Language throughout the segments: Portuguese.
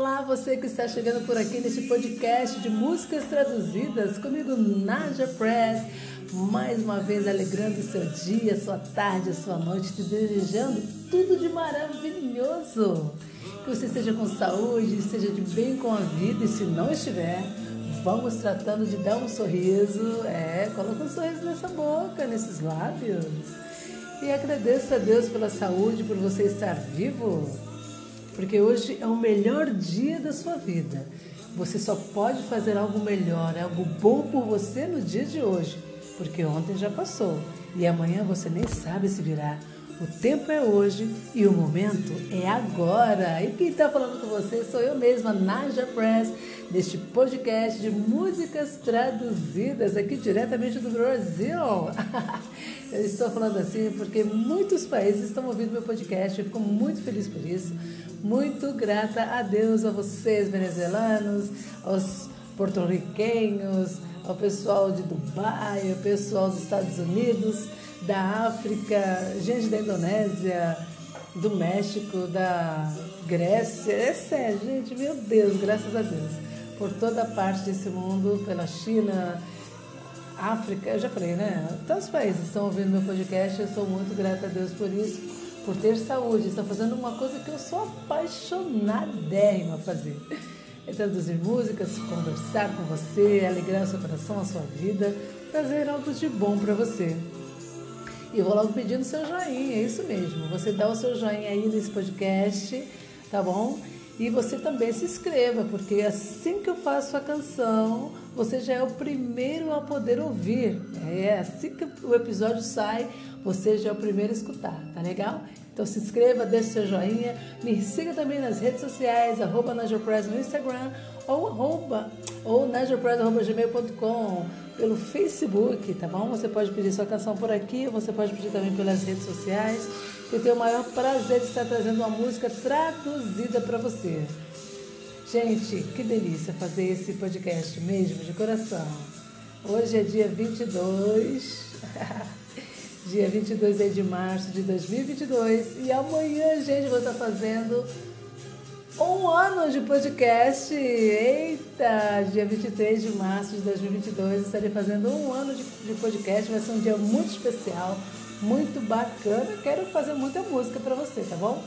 Olá, você que está chegando por aqui neste podcast de músicas traduzidas comigo, Naja Press. Mais uma vez alegrando seu dia, sua tarde, sua noite, te desejando tudo de maravilhoso. Que você esteja com saúde, esteja de bem com a vida e se não estiver, vamos tratando de dar um sorriso. É, coloca um sorriso nessa boca, nesses lábios. E agradeça a Deus pela saúde, por você estar vivo porque hoje é o melhor dia da sua vida. Você só pode fazer algo melhor, algo bom por você no dia de hoje, porque ontem já passou e amanhã você nem sabe se virá. O tempo é hoje e o momento é agora. E quem está falando com você sou eu mesma, Naja Press, deste podcast de músicas traduzidas aqui diretamente do Brasil. eu estou falando assim porque muitos países estão ouvindo meu podcast. Eu fico muito feliz por isso. Muito grata a Deus, a vocês venezuelanos, aos porto-riquenhos, ao pessoal de Dubai, ao pessoal dos Estados Unidos da África, gente da Indonésia, do México, da Grécia. É sério, gente, meu Deus, graças a Deus. Por toda parte desse mundo, pela China, África, eu já falei, né? Tantos países estão ouvindo meu podcast, eu sou muito grata a Deus por isso, por ter saúde. Estão fazendo uma coisa que eu sou apaixonadérrima a fazer. É traduzir músicas, conversar com você, alegrar seu coração, a sua vida, trazer algo de bom para você. E vou logo pedindo seu joinha, é isso mesmo. Você dá o seu joinha aí nesse podcast, tá bom? E você também se inscreva, porque assim que eu faço a canção, você já é o primeiro a poder ouvir. É assim que o episódio sai, você já é o primeiro a escutar, tá legal? Então se inscreva, deixe seu joinha, me siga também nas redes sociais, arroba no Instagram ou arroba, ou najopress.gmail.com pelo Facebook, tá bom? Você pode pedir sua canção por aqui, você pode pedir também pelas redes sociais. Eu tenho o maior prazer de estar trazendo uma música traduzida para você. Gente, que delícia fazer esse podcast mesmo, de coração. Hoje é dia 22, dia 22 de março de 2022 e amanhã, gente, vou estar fazendo um ano de podcast. Eita, dia 23 de março de 2022 estarei fazendo um ano de, podcast. Vai ser um dia muito especial, muito bacana. Quero fazer muita música para você, tá bom?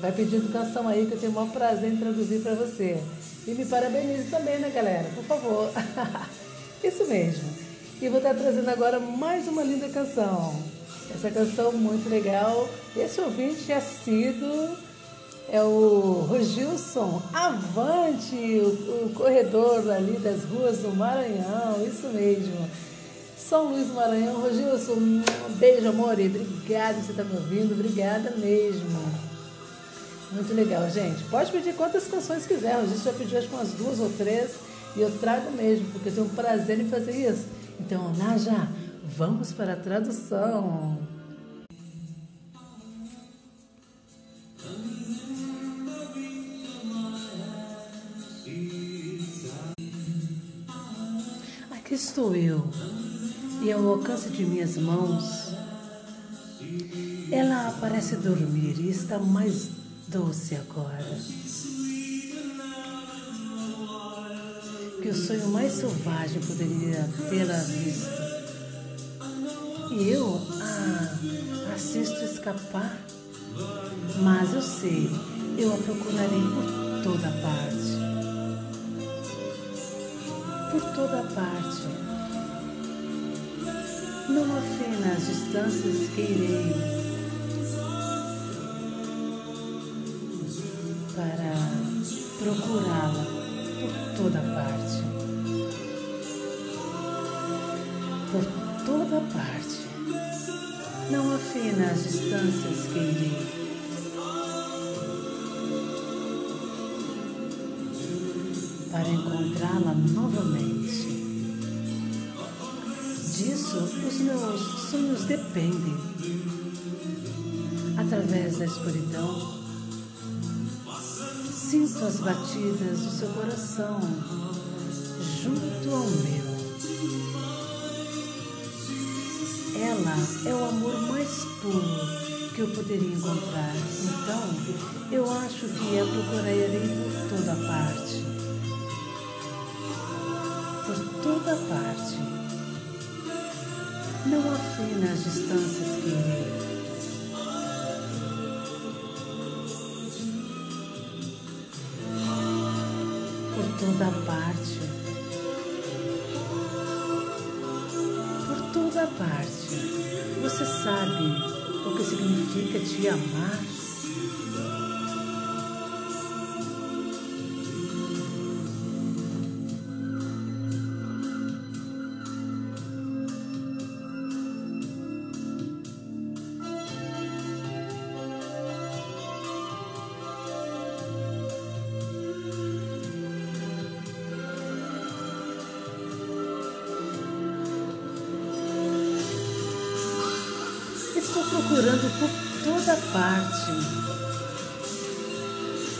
Vai pedindo canção aí que eu tenho o maior prazer em traduzir para você. E me parabenize também, né, galera? Por favor. Isso mesmo. E vou estar trazendo agora mais uma linda canção. Essa canção muito legal. Esse ouvinte é sido é o Rogilson Avante, o, o, corredor ali das ruas do Maranhão, isso mesmo. São Luís do Maranhão, Rogilson, um beijo, amor, obrigada por você estar tá me ouvindo, obrigada mesmo. Muito legal, gente. Pode pedir quantas canções quiser, a gente já pediu acho que umas duas ou três, e eu trago mesmo, porque eu tenho um prazer em fazer isso. Então, Naja, vamos para a tradução. Aqui estou eu, e ao alcance de minhas mãos, ela parece dormir e está mais doce agora. Que o sonho mais selvagem poderia tê-la visto. E eu a assisto escapar, mas eu sei, eu a procurarei por toda parte por toda parte. Não afina as distâncias que irei para procurá-la por toda parte. Por toda parte. Não afina as distâncias que irei para encontrá-la novamente. Disso os meus sonhos dependem. Através da escuridão, sinto as batidas do seu coração junto ao meu. Ela é o amor mais puro que eu poderia encontrar. Então, eu acho que eu procurarei por toda parte. Por toda parte. Não há fim nas distâncias que toda parte. Por toda parte. Você sabe o que significa te amar. Estou procurando por toda parte.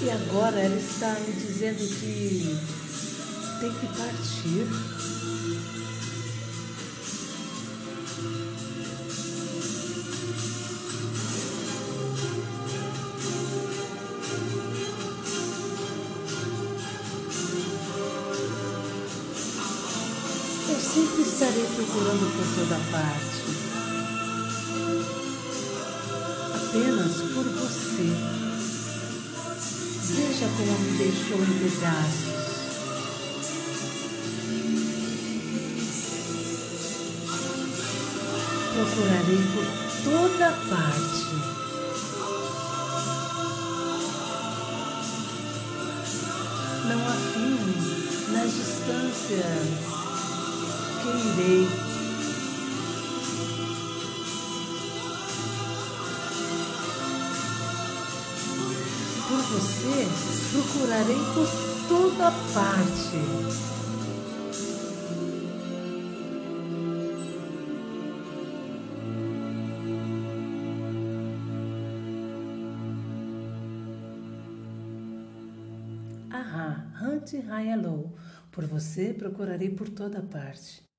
E agora ela está me dizendo que tem que partir. Eu sempre estarei procurando por toda parte apenas por você. Veja como me deixou em pedaços. Procurarei por toda parte. Não fim nas distâncias que irei você, procurarei por toda parte. Ahá, Hunt Hello. Por você procurarei por toda parte.